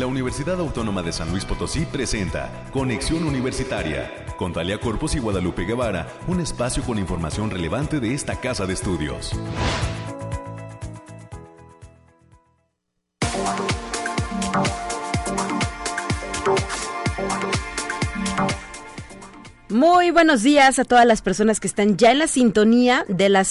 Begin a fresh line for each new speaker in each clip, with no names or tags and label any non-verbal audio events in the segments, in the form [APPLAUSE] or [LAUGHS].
la Universidad Autónoma de San Luis Potosí presenta Conexión Universitaria con Talia Corpus y Guadalupe Guevara, un espacio con información relevante de esta casa de estudios.
Muy buenos días a todas las personas que están ya en la sintonía de las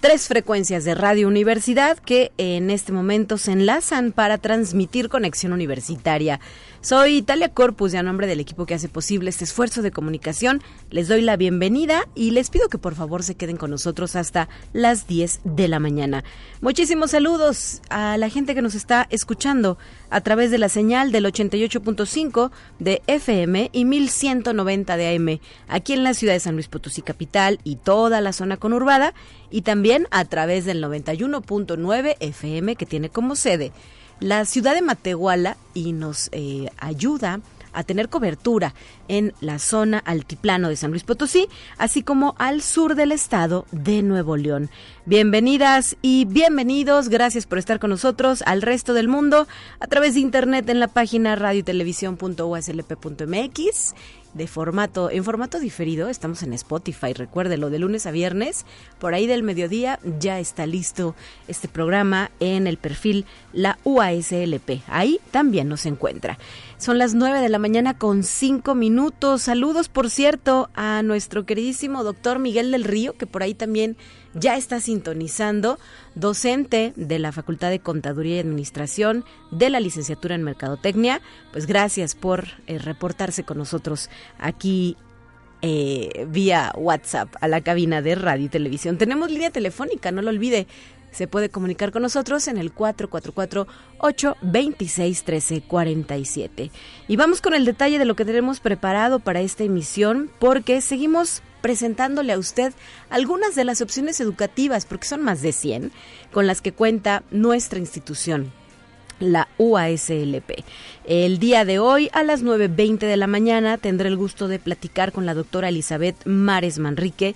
tres frecuencias de Radio Universidad que en este momento se enlazan para transmitir conexión universitaria. Soy Italia Corpus y a nombre del equipo que hace posible este esfuerzo de comunicación les doy la bienvenida y les pido que por favor se queden con nosotros hasta las 10 de la mañana. Muchísimos saludos a la gente que nos está escuchando a través de la señal del 88.5 de FM y 1190 de AM aquí en la ciudad de San Luis Potosí capital y toda la zona conurbada y también a través del 91.9 FM que tiene como sede la ciudad de Matehuala y nos eh, ayuda a tener cobertura en la zona altiplano de San Luis Potosí, así como al sur del estado de Nuevo León. Bienvenidas y bienvenidos, gracias por estar con nosotros al resto del mundo a través de internet en la página radiotelevisión.uslp.mx de formato, en formato diferido, estamos en Spotify, recuérdelo, de lunes a viernes, por ahí del mediodía ya está listo este programa en el perfil La UASLP, ahí también nos encuentra. Son las 9 de la mañana con 5 minutos, saludos por cierto a nuestro queridísimo doctor Miguel del Río, que por ahí también ya está sintonizando, docente de la Facultad de Contaduría y Administración de la licenciatura en Mercadotecnia. Pues gracias por eh, reportarse con nosotros aquí eh, vía WhatsApp a la cabina de radio y televisión. Tenemos línea telefónica, no lo olvide. Se puede comunicar con nosotros en el 444-826-1347. Y vamos con el detalle de lo que tenemos preparado para esta emisión, porque seguimos presentándole a usted algunas de las opciones educativas, porque son más de 100, con las que cuenta nuestra institución la UASLP. El día de hoy a las 9.20 de la mañana tendré el gusto de platicar con la doctora Elizabeth Mares Manrique.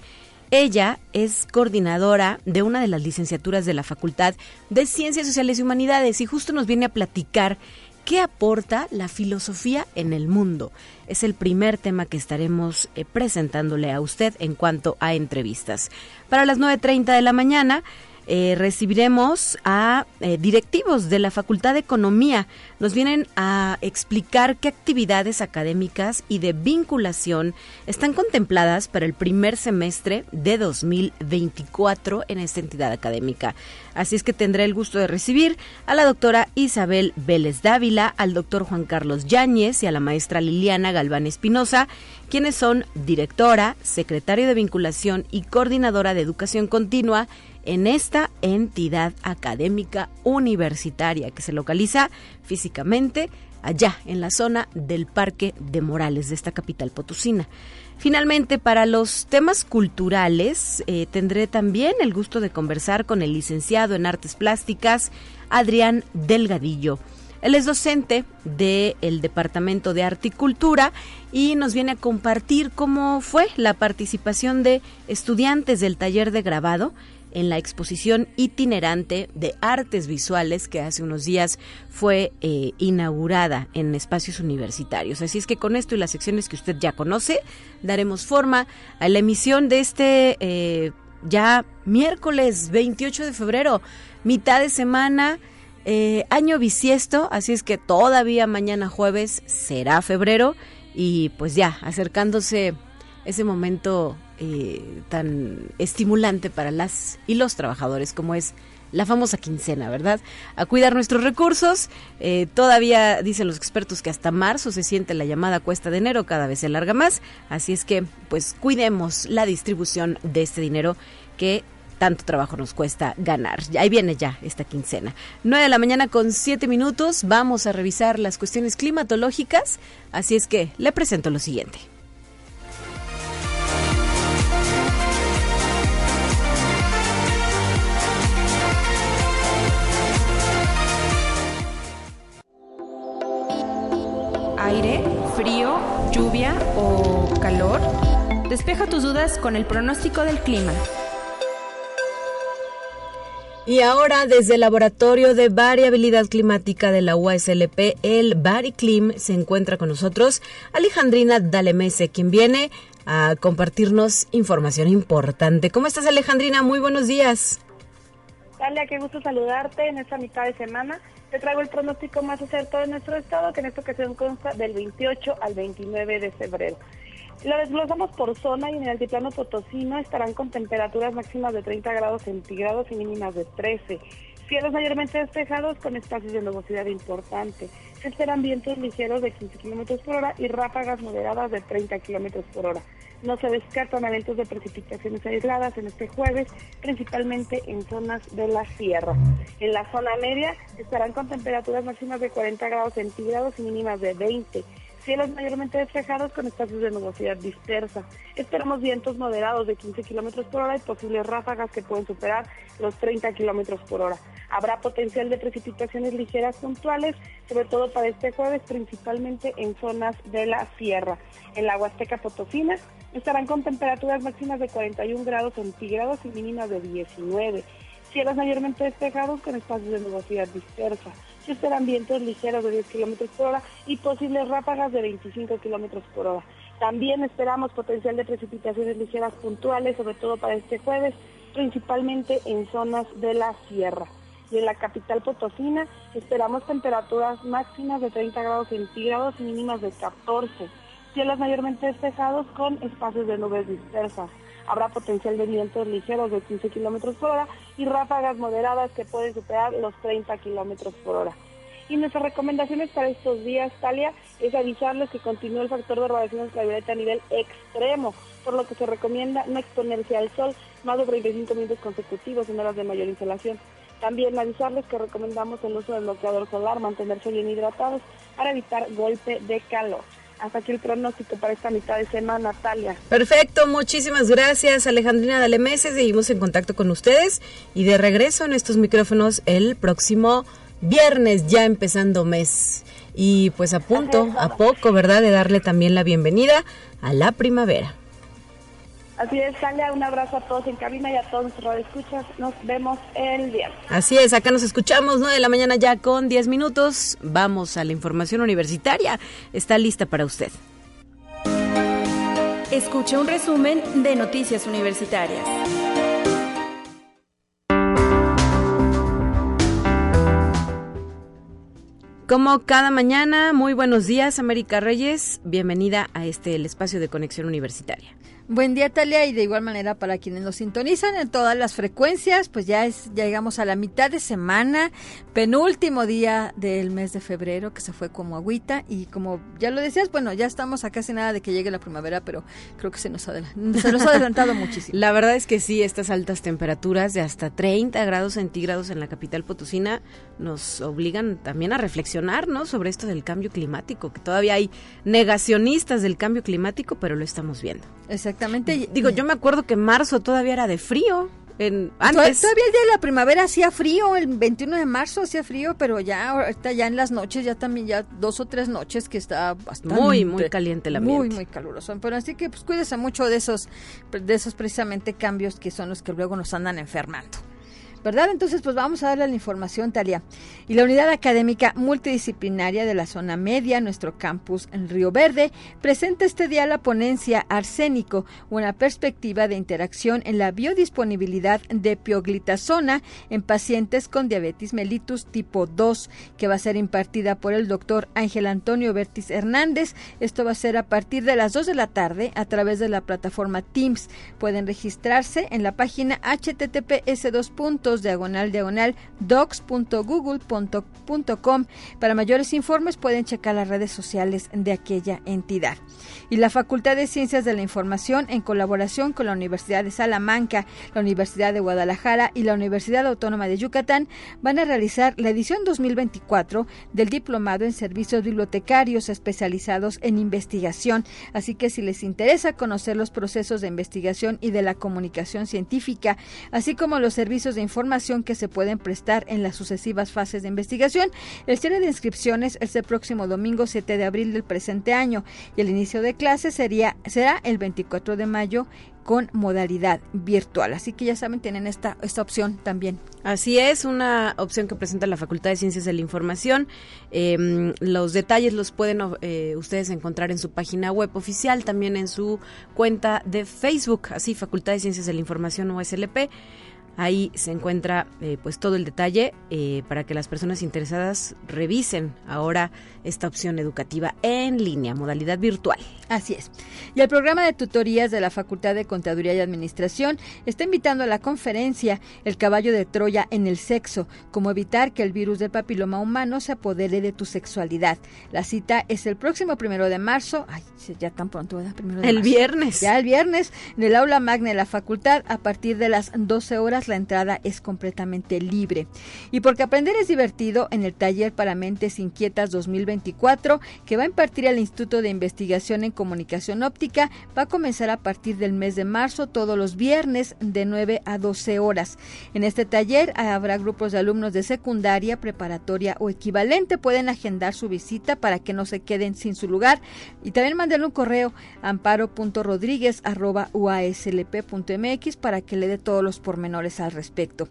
Ella es coordinadora de una de las licenciaturas de la Facultad de Ciencias Sociales y Humanidades y justo nos viene a platicar ¿Qué aporta la filosofía en el mundo? Es el primer tema que estaremos eh, presentándole a usted en cuanto a entrevistas. Para las 9.30 de la mañana eh, recibiremos a eh, directivos de la Facultad de Economía. Nos vienen a explicar qué actividades académicas y de vinculación están contempladas para el primer semestre de 2024 en esta entidad académica. Así es que tendré el gusto de recibir a la doctora Isabel Vélez Dávila, al doctor Juan Carlos Yáñez y a la maestra Liliana Galván Espinosa, quienes son directora, secretario de vinculación y coordinadora de educación continua en esta entidad académica universitaria que se localiza físicamente allá en la zona del Parque de Morales de esta capital potosina. Finalmente, para los temas culturales, eh, tendré también el gusto de conversar con el licenciado en Artes Plásticas, Adrián Delgadillo. Él es docente del Departamento de Cultura y nos viene a compartir cómo fue la participación de estudiantes del taller de grabado en la exposición itinerante de artes visuales que hace unos días fue eh, inaugurada en espacios universitarios. Así es que con esto y las secciones que usted ya conoce, daremos forma a la emisión de este eh, ya miércoles 28 de febrero, mitad de semana. Eh, año bisiesto, así es que todavía mañana jueves será febrero y pues ya acercándose ese momento eh, tan estimulante para las y los trabajadores como es la famosa quincena, ¿verdad? A cuidar nuestros recursos. Eh, todavía dicen los expertos que hasta marzo se siente la llamada cuesta de enero, cada vez se larga más. Así es que, pues, cuidemos la distribución de este dinero que tanto trabajo nos cuesta ganar. Ahí viene ya esta quincena. 9 de la mañana con 7 minutos. Vamos a revisar las cuestiones climatológicas. Así es que le presento lo siguiente.
Aire, frío, lluvia o calor? Despeja tus dudas con el pronóstico del clima.
Y ahora desde el Laboratorio de Variabilidad Climática de la UASLP, el BariClim, se encuentra con nosotros Alejandrina Dalemese, quien viene a compartirnos información importante. ¿Cómo estás Alejandrina? Muy buenos días.
Talia, qué gusto saludarte en esta mitad de semana. Te traigo el pronóstico más acertado de nuestro estado, que en esta ocasión consta del 28 al 29 de febrero. Lo desglosamos por zona y en el altiplano potosino estarán con temperaturas máximas de 30 grados centígrados y mínimas de 13. Cielos mayormente despejados con espacios de nubosidad importante. Esperan vientos ligeros de 15 kilómetros por hora y ráfagas moderadas de 30 kilómetros por hora. No se descartan eventos de precipitaciones aisladas en este jueves, principalmente en zonas de la sierra. En la zona media estarán con temperaturas máximas de 40 grados centígrados y mínimas de 20. Cielos mayormente despejados con espacios de nubosidad dispersa. Esperamos vientos moderados de 15 kilómetros por hora y posibles ráfagas que pueden superar los 30 kilómetros por hora. Habrá potencial de precipitaciones ligeras puntuales, sobre todo para este jueves, principalmente en zonas de la sierra. En la Huasteca Potosina estarán con temperaturas máximas de 41 grados centígrados y mínimas de 19. Cielos mayormente despejados con espacios de nubosidad dispersa se esperan vientos ligeros de 10 kilómetros por hora y posibles ráfagas de 25 kilómetros por hora. También esperamos potencial de precipitaciones ligeras puntuales, sobre todo para este jueves, principalmente en zonas de la sierra. Y en la capital potosina esperamos temperaturas máximas de 30 grados centígrados y mínimas de 14. Cielos mayormente despejados con espacios de nubes dispersas. Habrá potencial de vientos ligeros de 15 kilómetros por hora y ráfagas moderadas que pueden superar los 30 kilómetros por hora. Y nuestras recomendaciones para estos días, Talia, es avisarles que continúa el factor de radiación ultravioleta a nivel extremo, por lo que se recomienda no exponerse al sol más de 35 minutos consecutivos en horas de mayor insolación. También avisarles que recomendamos el uso del bloqueador solar, mantenerse bien hidratados para evitar golpe de calor hasta aquí el pronóstico para esta mitad de semana, Natalia.
Perfecto, muchísimas gracias Alejandrina Dalemese, seguimos en contacto con ustedes y de regreso en estos micrófonos el próximo viernes, ya empezando mes. Y pues a punto, a poco, ¿verdad? De darle también la bienvenida a la primavera.
Así es, Talia, un abrazo a todos en cabina y a todos nuestros escuchas. Nos vemos el viernes.
Así es, acá nos escuchamos, 9 de la mañana ya con 10 minutos. Vamos a la información universitaria. Está lista para usted.
Escucha un resumen de Noticias Universitarias.
Como cada mañana, muy buenos días, América Reyes. Bienvenida a este el espacio de conexión universitaria.
Buen día, Talia, y de igual manera para quienes nos sintonizan en todas las frecuencias, pues ya, es, ya llegamos a la mitad de semana, penúltimo día del mes de febrero, que se fue como agüita, y como ya lo decías, bueno, ya estamos a casi nada de que llegue la primavera, pero creo que se nos, ha adelantado muchísimo. [LAUGHS]
La verdad es que sí, estas altas temperaturas de hasta 30 grados centígrados en la capital potosina nos obligan también a reflexionar, ¿no? Sobre esto del cambio climático, que todavía hay negacionistas del cambio climático, pero lo estamos viendo.
Exactamente.
Digo, yo me acuerdo que marzo todavía era de frío. En, antes.
Todavía el día de la primavera hacía frío, el 21 de marzo hacía frío, pero ya ahorita ya en las noches, ya también ya dos o tres noches que está bastante
muy muy caliente el ambiente.
Muy muy caluroso. Pero así que pues cuídese mucho de esos de esos precisamente cambios que son los que luego nos andan enfermando. ¿Verdad? Entonces, pues vamos a darle la información, Talia. Y la unidad académica multidisciplinaria de la zona media, nuestro campus en Río Verde, presenta este día la ponencia Arsénico, una perspectiva de interacción en la biodisponibilidad de pioglitazona en pacientes con diabetes mellitus tipo 2, que va a ser impartida por el doctor Ángel Antonio Bertis Hernández. Esto va a ser a partir de las 2 de la tarde a través de la plataforma Teams. Pueden registrarse en la página https 2 diagonal diagonal docs.google.com. Para mayores informes pueden checar las redes sociales de aquella entidad. Y la Facultad de Ciencias de la Información, en colaboración con la Universidad de Salamanca, la Universidad de Guadalajara y la Universidad Autónoma de Yucatán, van a realizar la edición 2024 del Diplomado en Servicios Bibliotecarios especializados en investigación. Así que si les interesa conocer los procesos de investigación y de la comunicación científica, así como los servicios de información, información que se pueden prestar en las sucesivas fases de investigación. El cierre de inscripciones es el próximo domingo 7 de abril del presente año y el inicio de clases sería, será el 24 de mayo con modalidad virtual. Así que ya saben, tienen esta, esta opción también.
Así es, una opción que presenta la Facultad de Ciencias de la Información. Em, los detalles los pueden eh, ustedes encontrar en su página web oficial, también en su cuenta de Facebook, así Facultad de Ciencias de la Información USLP. Ahí se encuentra eh, pues todo el detalle eh, para que las personas interesadas revisen ahora esta opción educativa en línea, modalidad virtual.
Así es. Y el programa de tutorías de la Facultad de Contaduría y Administración está invitando a la conferencia El caballo de Troya en el sexo, cómo evitar que el virus del papiloma humano se apodere de tu sexualidad. La cita es el próximo primero de marzo. Ay, ya tan pronto, ¿verdad? Primero de
el viernes.
Ya el viernes, en el aula magna de la facultad, a partir de las 12 horas, la entrada es completamente libre. Y porque aprender es divertido, en el taller para mentes inquietas 2024, que va a impartir el Instituto de Investigación en Comunicación Óptica, va a comenzar a partir del mes de marzo, todos los viernes, de 9 a 12 horas. En este taller habrá grupos de alumnos de secundaria, preparatoria o equivalente. Pueden agendar su visita para que no se queden sin su lugar. Y también mandarle un correo amparo.rodríguez.uaslp.mx para que le dé todos los pormenores al respecto.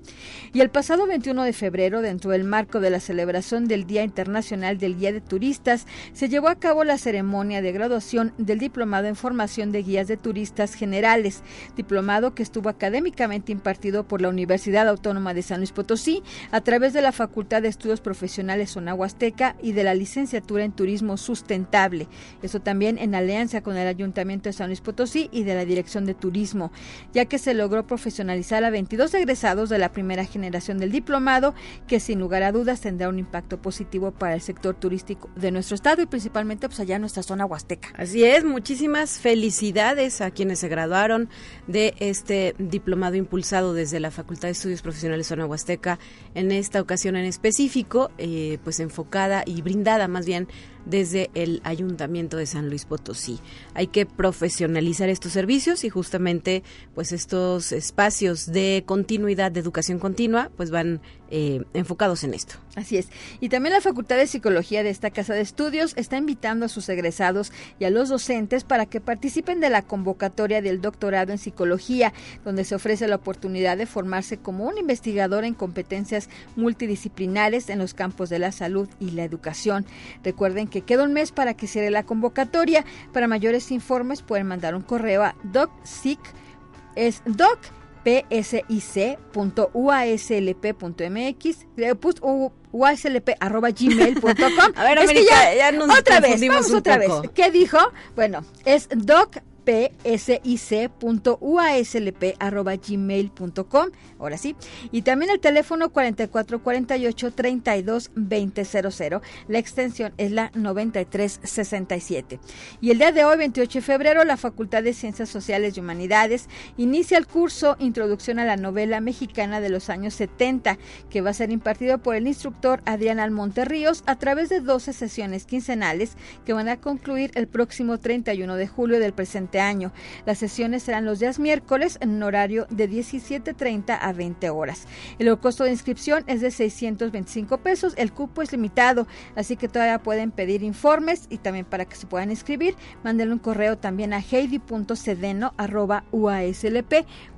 Y el pasado 21 de febrero, dentro del marco de la celebración del Día Internacional del Guía de Turistas, se llevó a cabo la ceremonia de graduación del Diplomado en Formación de Guías de Turistas Generales, diplomado que estuvo académicamente impartido por la Universidad Autónoma de San Luis Potosí a través de la Facultad de Estudios Profesionales Sonahuasteca y de la Licenciatura en Turismo Sustentable. Eso también en alianza con el Ayuntamiento de San Luis Potosí y de la Dirección de Turismo, ya que se logró profesionalizar a 22 egresados de la primera generación del diplomado, que sin lugar a dudas tendrá un impacto positivo para el sector turístico de nuestro estado y principalmente pues allá en nuestra zona huasteca.
Así muchísimas felicidades a quienes se graduaron de este diplomado impulsado desde la Facultad de Estudios Profesionales Zona Huasteca en esta ocasión en específico, eh, pues enfocada y brindada más bien desde el Ayuntamiento de San Luis Potosí. Hay que profesionalizar estos servicios y justamente pues estos espacios de continuidad de educación continua pues van eh, enfocados en esto.
Así es. Y también la Facultad de Psicología de esta Casa de Estudios está invitando a sus egresados y a los docentes para que participen de la convocatoria del doctorado en psicología, donde se ofrece la oportunidad de formarse como un investigador en competencias multidisciplinares en los campos de la salud y la educación. Recuerden que queda un mes para que cierre la convocatoria. Para mayores informes pueden mandar un correo a docsic es doc psic.uaslp.mx, uaslp.gmail.com.
A ver, América, ya, nos
otra vez, vamos otra vez. ¿Qué dijo? Bueno, es doc psic.uaslp.gmail.com. Ahora sí. Y también el teléfono 4448-322000. La extensión es la 9367. Y el día de hoy, 28 de febrero, la Facultad de Ciencias Sociales y Humanidades inicia el curso Introducción a la Novela Mexicana de los años 70, que va a ser impartido por el instructor Adrián Almonte Ríos a través de 12 sesiones quincenales que van a concluir el próximo 31 de julio del presente año. Las sesiones serán los días miércoles en un horario de 17.30 a 20 horas. El costo de inscripción es de 625 pesos. El cupo es limitado, así que todavía pueden pedir informes y también para que se puedan inscribir, mándenle un correo también a heidi.cedeno.uaslp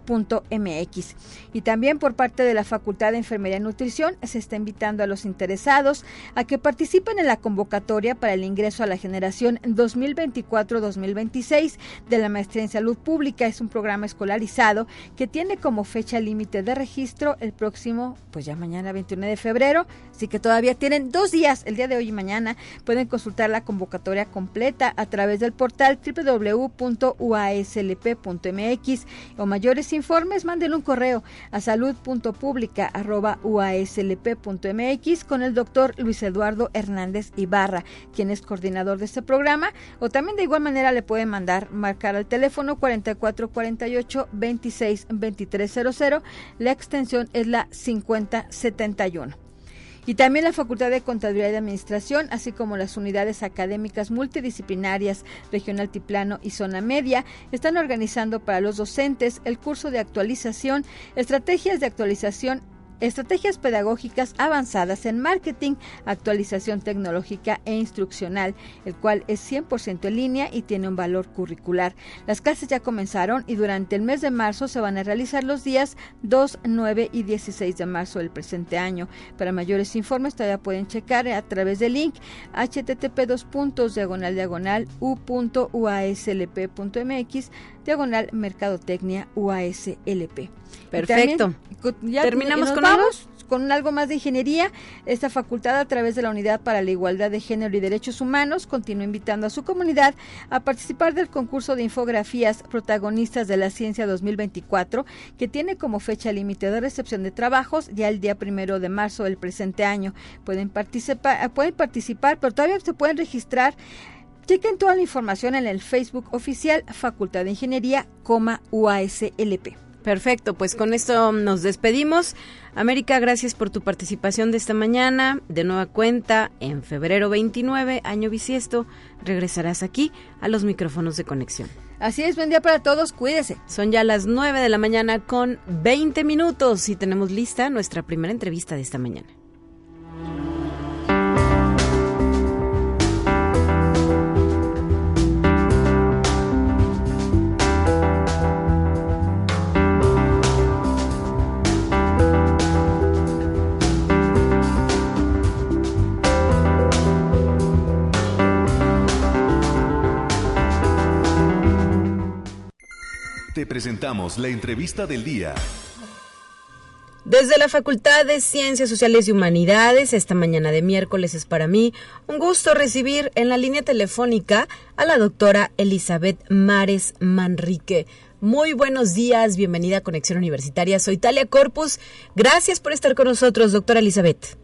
mx Y también por parte de la Facultad de Enfermería y Nutrición se está invitando a los interesados a que participen en la convocatoria para el ingreso a la generación 2024-2026 de la Maestría en Salud Pública. Es un programa escolarizado que tiene como fecha límite de registro el próximo, pues ya mañana 21 de febrero, así que todavía tienen dos días, el día de hoy y mañana. Pueden consultar la convocatoria completa a través del portal www.uaslp.mx o mayores informes, manden un correo a salud.publica.uaslp.mx con el doctor Luis Eduardo Hernández Ibarra, quien es coordinador de este programa, o también de igual manera le pueden mandar, marcar al teléfono 4448 26 La extensión es la 5071. Y también la Facultad de Contaduría y Administración, así como las unidades académicas multidisciplinarias Regional Tiplano y Zona Media, están organizando para los docentes el curso de actualización, estrategias de actualización estrategias pedagógicas avanzadas en marketing, actualización tecnológica e instruccional, el cual es 100% en línea y tiene un valor curricular. Las clases ya comenzaron y durante el mes de marzo se van a realizar los días 2, 9 y 16 de marzo del presente año. Para mayores informes todavía pueden checar a través del link http diagonal diagonal u.uaslp.mx diagonal mercadotecnia UASLP.
Perfecto.
Terminamos con algo con algo más de ingeniería. Esta facultad, a través de la Unidad para la Igualdad de Género y Derechos Humanos, continúa invitando a su comunidad a participar del concurso de infografías protagonistas de la ciencia 2024, que tiene como fecha límite de recepción de trabajos ya el día primero de marzo del presente año. Pueden participar, pueden participar, pero todavía se pueden registrar Chequen toda la información en el Facebook oficial Facultad de Ingeniería, UASLP.
Perfecto, pues con esto nos despedimos. América, gracias por tu participación de esta mañana. De nueva cuenta, en febrero 29, año bisiesto, regresarás aquí a los micrófonos de conexión.
Así es, buen día para todos, cuídese.
Son ya las 9 de la mañana con 20 minutos y tenemos lista nuestra primera entrevista de esta mañana.
Presentamos la entrevista del día.
Desde la Facultad de Ciencias Sociales y Humanidades, esta mañana de miércoles es para mí un gusto recibir en la línea telefónica a la doctora Elizabeth Mares Manrique. Muy buenos días, bienvenida a Conexión Universitaria. Soy Talia Corpus. Gracias por estar con nosotros, doctora Elizabeth.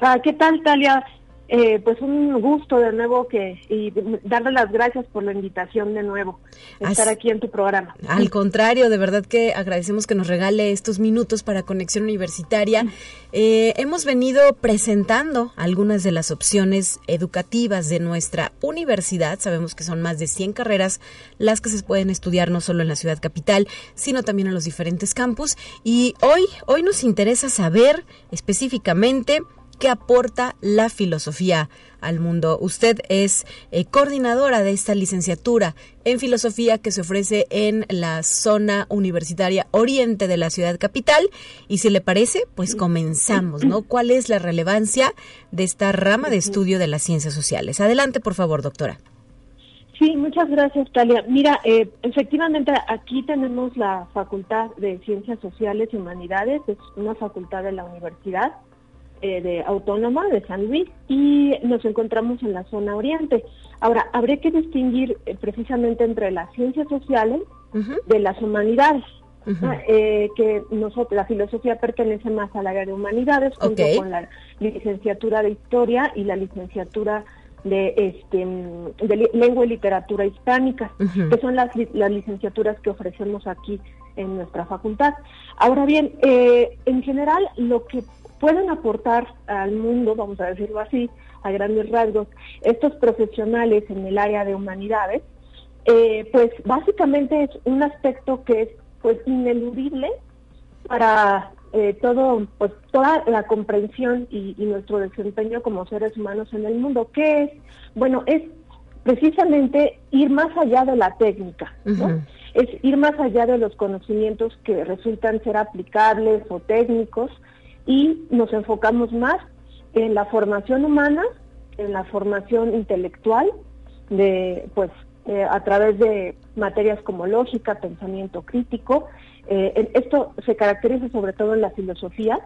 Ah, ¿Qué tal, Talia? Eh, pues un gusto de nuevo que y darle las gracias por la invitación de nuevo estar aquí en tu programa.
Al contrario, de verdad que agradecemos que nos regale estos minutos para Conexión Universitaria. Eh, hemos venido presentando algunas de las opciones educativas de nuestra universidad. Sabemos que son más de 100 carreras las que se pueden estudiar no solo en la ciudad capital, sino también en los diferentes campus. Y hoy, hoy nos interesa saber específicamente ¿Qué aporta la filosofía al mundo? Usted es eh, coordinadora de esta licenciatura en filosofía que se ofrece en la zona universitaria oriente de la ciudad capital. Y si le parece, pues comenzamos, ¿no? ¿Cuál es la relevancia de esta rama de estudio de las ciencias sociales? Adelante, por favor, doctora.
Sí, muchas gracias, Talia. Mira, eh, efectivamente aquí tenemos la Facultad de Ciencias Sociales y Humanidades, es una facultad de la universidad eh, de Autónoma de San Luis y nos encontramos en la zona oriente. Ahora, habría que distinguir eh, precisamente entre las ciencias sociales de las humanidades. Eh, que nosotros, la filosofía pertenece más al área de humanidades, junto con la licenciatura de historia y la licenciatura de, este, de lengua y literatura hispánica, que son las, las licenciaturas que ofrecemos aquí en nuestra facultad. Ahora bien, en general, lo que pueden aportar al mundo, vamos a decirlo así, a grandes rasgos, estos profesionales en el área de humanidades, eh, pues básicamente es un aspecto que es pues ineludible para eh, todo, pues toda la comprensión y, nuestro desempeño como seres humanos en el mundo. ¿Qué es? Bueno, es precisamente ir más allá de la técnica, Es ir más allá de los conocimientos que resultan ser aplicables o técnicos, y nos enfocamos más en la formación humana, en la formación intelectual, de pues eh, a través de materias como lógica, pensamiento crítico. Eh, esto se caracteriza sobre todo en la filosofía,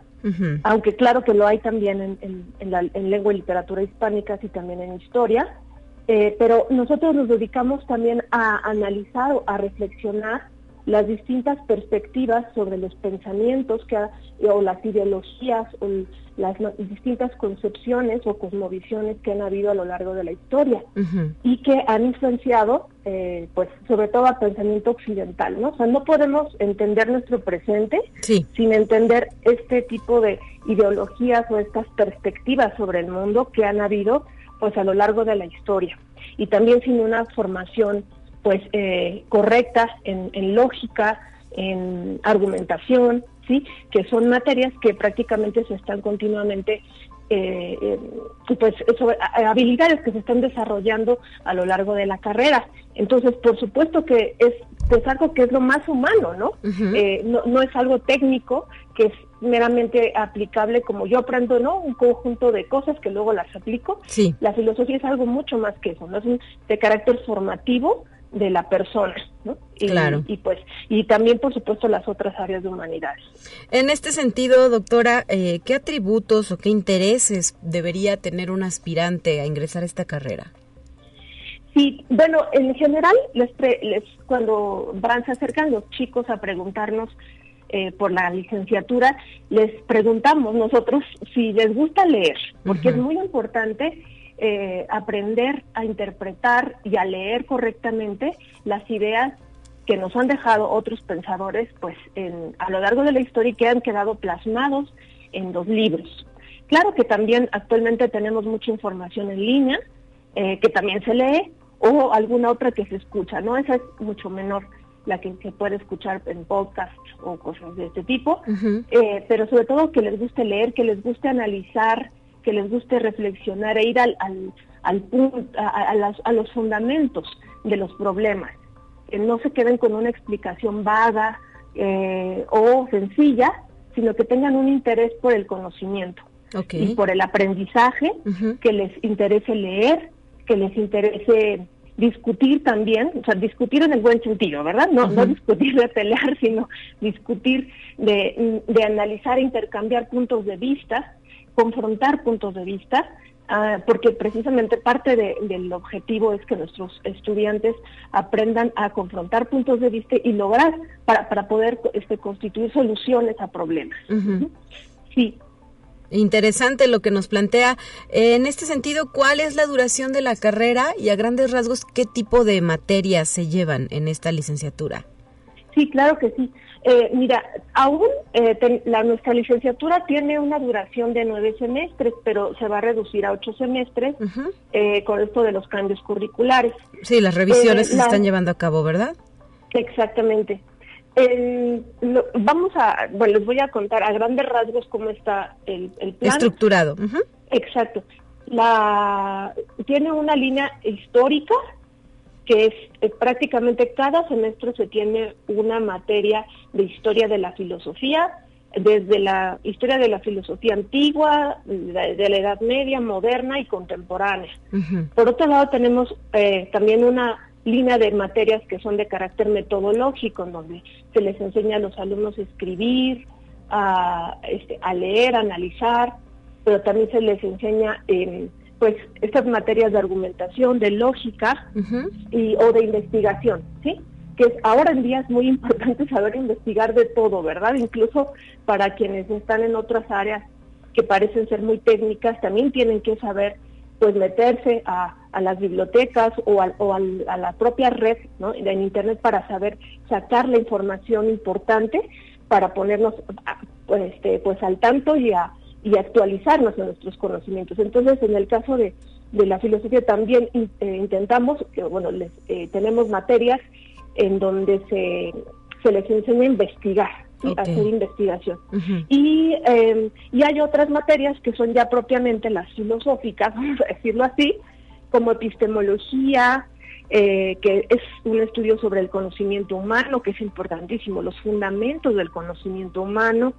aunque claro que lo hay también en, en, la, en lengua y literatura hispánicas y también en historia. Eh, pero nosotros nos dedicamos también a analizar o a reflexionar las distintas perspectivas sobre los pensamientos que o las ideologías o las distintas concepciones o cosmovisiones que han habido a lo largo de la historia. Y que han influenciado eh, pues sobre todo al pensamiento occidental, ¿no? O sea, no podemos entender nuestro presente sin entender este tipo de ideologías o estas perspectivas sobre el mundo que han habido pues a lo largo de la historia. Y también sin una formación pues eh, correctas en, lógica, en argumentación, ¿sí? Que son materias que prácticamente se están continuamente eh, eh, pues habilidades que se están desarrollando a lo largo de la carrera. Entonces, por supuesto que es pues algo que es lo más humano, ¿no? Eh, ¿no? no, es algo técnico que es meramente aplicable como yo aprendo, ¿no? Un conjunto de cosas que luego las aplico.
Sí.
La filosofía es algo mucho más que eso, ¿no? Es de carácter formativo de la persona, ¿no?
Y, claro.
Y pues, y también, por supuesto, las otras áreas de humanidades.
En este sentido, doctora, eh, ¿qué atributos o qué intereses debería tener un aspirante a ingresar a esta carrera?
Sí, bueno, en general, les, les cuando van se acercan los chicos a preguntarnos eh, por la licenciatura, les preguntamos nosotros si les gusta leer, porque es muy importante eh, aprender a interpretar y a leer correctamente las ideas que nos han dejado otros pensadores pues en, a lo largo de la historia y que han quedado plasmados en los libros. Claro que también actualmente tenemos mucha información en línea eh, que también se lee o alguna otra que se escucha, ¿no? Esa es mucho menor la que se puede escuchar en podcast o cosas de este tipo, eh, pero sobre todo que les guste leer, que les guste analizar, que les guste reflexionar e ir al, al, al punto, a, a, los fundamentos de los problemas. Que no se queden con una explicación vaga eh, o sencilla, sino que tengan un interés por el conocimiento y por el aprendizaje, que les interese leer, que les interese discutir también, o sea, discutir en el buen sentido, ¿verdad? No, no discutir de pelear, [LAUGHS] sino discutir de, de analizar, intercambiar puntos de vista, confrontar puntos de vista, ah, porque precisamente parte del objetivo es que nuestros estudiantes aprendan a confrontar puntos de vista y lograr para, para poder este, constituir soluciones a problemas. Sí.
Interesante lo que nos plantea. En este sentido, ¿cuál es la duración de la carrera y a grandes rasgos qué tipo de materias se llevan en esta licenciatura?
Sí, claro que sí. Eh, mira, aún eh, la, nuestra licenciatura tiene una duración de nueve semestres, pero se va a reducir a ocho semestres eh, con esto de los cambios curriculares.
Sí, las revisiones se están llevando a cabo, ¿verdad?
Exactamente. vamos a, bueno, les voy a contar a grandes rasgos cómo está el, el plan.
Estructurado.
Exacto. La, tiene una línea histórica que es eh, prácticamente cada semestre se tiene una materia de historia de la filosofía, desde la historia de la filosofía antigua, de, la Edad Media, moderna y contemporánea. Por otro lado, tenemos eh, también una línea de materias que son de carácter metodológico, en donde se les enseña a los alumnos a escribir, a, este, a leer, a analizar, pero también se les enseña eh, pues estas materias de argumentación, de lógica y o de investigación, ¿sí? Que ahora en día es muy [LAUGHS] importante saber investigar de todo, ¿verdad? Incluso para quienes están en otras áreas que parecen ser muy técnicas, también tienen que saber pues meterse a, a las bibliotecas o, a, o a, la propia red ¿no? en internet para saber sacar la información importante para ponernos pues, este, pues al tanto y a, y actualizarnos en nuestros conocimientos. Entonces, en el caso de, de la filosofía también eh, intentamos, que bueno, les, eh, tenemos materias en donde se, se les enseña a investigar, hacer investigación. y, eh, y hay otras materias que son ya propiamente las filosóficas, [LAUGHS] vamos a decirlo así, como epistemología, eh, que es un estudio sobre el conocimiento humano, que es importantísimo, los fundamentos del conocimiento humano,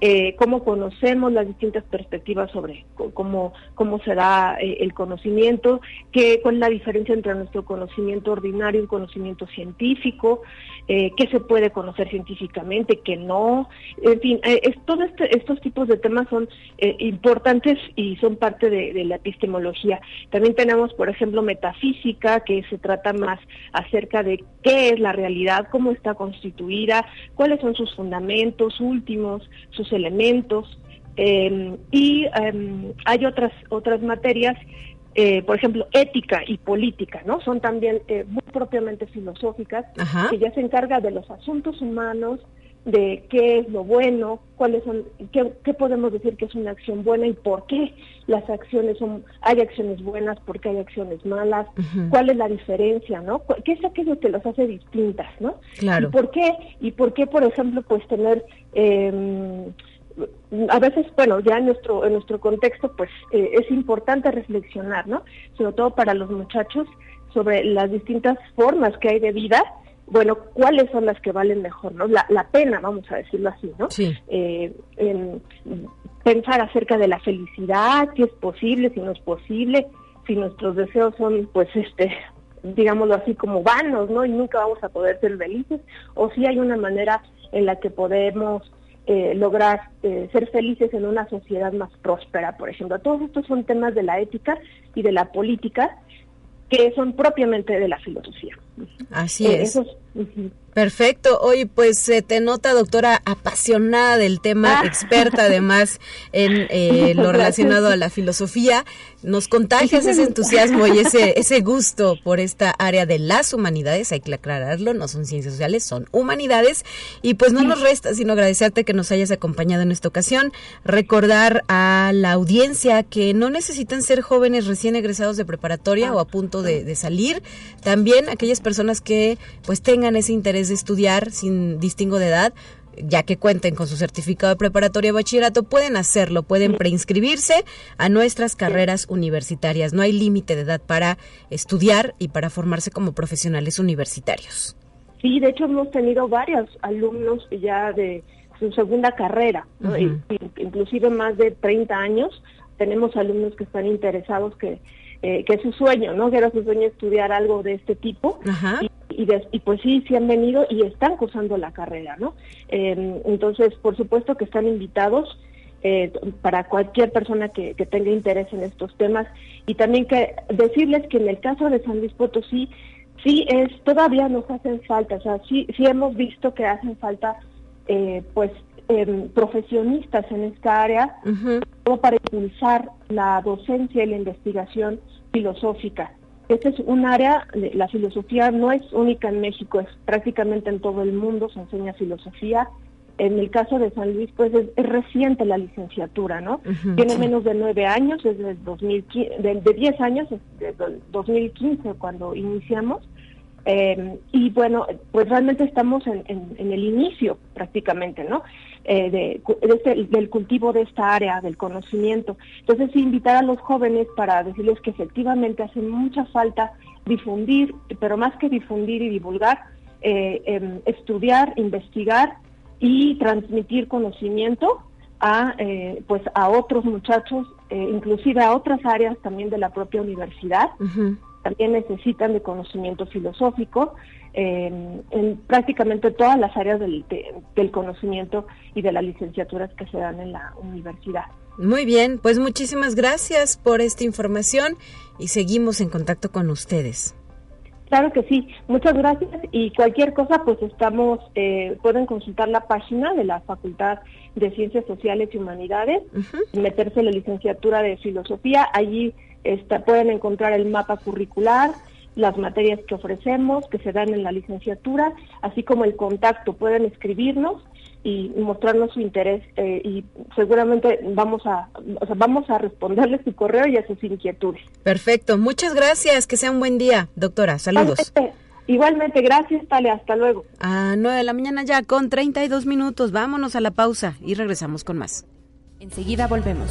eh, cómo conocemos las distintas perspectivas sobre cómo, cómo se da eh, el conocimiento, qué, cuál es la diferencia entre nuestro conocimiento ordinario y un conocimiento científico, qué se puede conocer científicamente, qué no, en fin, todos este, estos tipos de temas son importantes y son parte de, de la epistemología. También tenemos, por ejemplo, metafísica, que se trata más acerca de qué es la realidad, cómo está constituida, cuáles son sus fundamentos últimos, sus elementos. Em, y em, hay otras, otras materias eh, por ejemplo, ética y política, ¿no? Son también eh, muy propiamente filosóficas, que ya se encarga de los asuntos humanos, de qué es lo bueno, cuáles son, qué, podemos decir que es una acción buena y por qué las acciones son, hay acciones buenas, por qué hay acciones malas, cuál es la diferencia, ¿no? ¿Qué es aquello que las hace distintas, ¿no?
Claro.
¿Y por qué, y por qué, por ejemplo, pues tener eh, a veces, bueno, ya en nuestro en nuestro contexto, pues eh, es importante reflexionar, ¿no? Sobre todo para los muchachos sobre las distintas formas que hay de vida. Bueno, cuáles son las que valen mejor, ¿no? La, la pena, vamos a decirlo así, ¿no?
Sí.
Eh, pensar acerca de la felicidad, si es posible, si no es posible, si nuestros deseos son, pues, este, digámoslo así, como vanos, ¿no? Y nunca vamos a poder ser felices, o si hay una manera en la que podemos eh, lograr eh, ser felices en una sociedad más próspera, por ejemplo. Todos estos son temas de la ética y de la política que son propiamente de la filosofía.
Así eh, es. Perfecto. Oye, pues se te nota, doctora, apasionada del tema, ah. experta además en eh, [LAUGHS] lo relacionado a la filosofía. Nos contagias ese [LAUGHS] entusiasmo y ese, ese gusto por esta área de las humanidades. Hay que aclararlo, no son ciencias sociales, son humanidades. Y pues no nos resta sino agradecerte que nos hayas acompañado en esta ocasión. Recordar a la audiencia que no necesitan ser jóvenes recién egresados de preparatoria o a punto de, de salir. También aquellas personas que pues tengan ese interés de estudiar sin distingo de edad, ya que cuenten con su certificado de preparatoria de bachillerato, pueden hacerlo, pueden preinscribirse a nuestras carreras universitarias. No hay límite de edad para estudiar y para formarse como profesionales universitarios.
Sí, de hecho hemos tenido varios alumnos ya de su segunda carrera, inclusive más de 30 años. Tenemos alumnos que están interesados que eh, que es su sueño, ¿no? Que era su sueño estudiar algo de este tipo. Y, y, pues sí, sí han venido y están cursando la carrera, ¿no? Em, entonces, por supuesto que están invitados eh, para cualquier persona que, tenga interés en estos temas. Y también que decirles que en el caso de San Luis Potosí, sí es, todavía nos hacen falta, o sea, sí, sí hemos visto que hacen falta, eh, pues, profesionistas en esta área, como para impulsar la docencia y la investigación filosófica. Este es un área, la filosofía no es única en México, es prácticamente en todo el mundo se enseña filosofía. En el caso de San Luis, pues es, reciente la licenciatura, ¿no? Tiene menos de nueve años, desde 2015, de, de diez años, desde 2015 cuando iniciamos. Eh, y bueno, pues realmente estamos en, el inicio prácticamente, ¿no? Eh, de, este, del cultivo de esta área del conocimiento. Entonces, invitar a los jóvenes para decirles que efectivamente hace mucha falta difundir, pero más que difundir y divulgar, eh, em, estudiar, investigar y transmitir conocimiento a pues a otros muchachos, inclusive a otras áreas también de la propia universidad también necesitan de conocimiento filosófico en prácticamente todas las áreas del, del conocimiento y de las licenciaturas que se dan en la universidad.
Muy bien, pues muchísimas gracias por esta información y seguimos en contacto con ustedes.
Claro que sí, muchas gracias y cualquier cosa pues estamos, eh, pueden consultar la página de la Facultad de Ciencias Sociales y Humanidades, meterse en la licenciatura de Filosofía, allí pueden encontrar el mapa curricular, las materias que ofrecemos, que se dan en la licenciatura, así como el contacto. Pueden escribirnos y mostrarnos su interés eh, y seguramente vamos a vamos a responderles su correo y a sus inquietudes.
Perfecto, muchas gracias, que sea un buen día, doctora. Saludos.
Igualmente, gracias, Tale, hasta luego.
A 9 de la mañana ya con 32 minutos, vámonos a la pausa y regresamos con más.
Enseguida volvemos.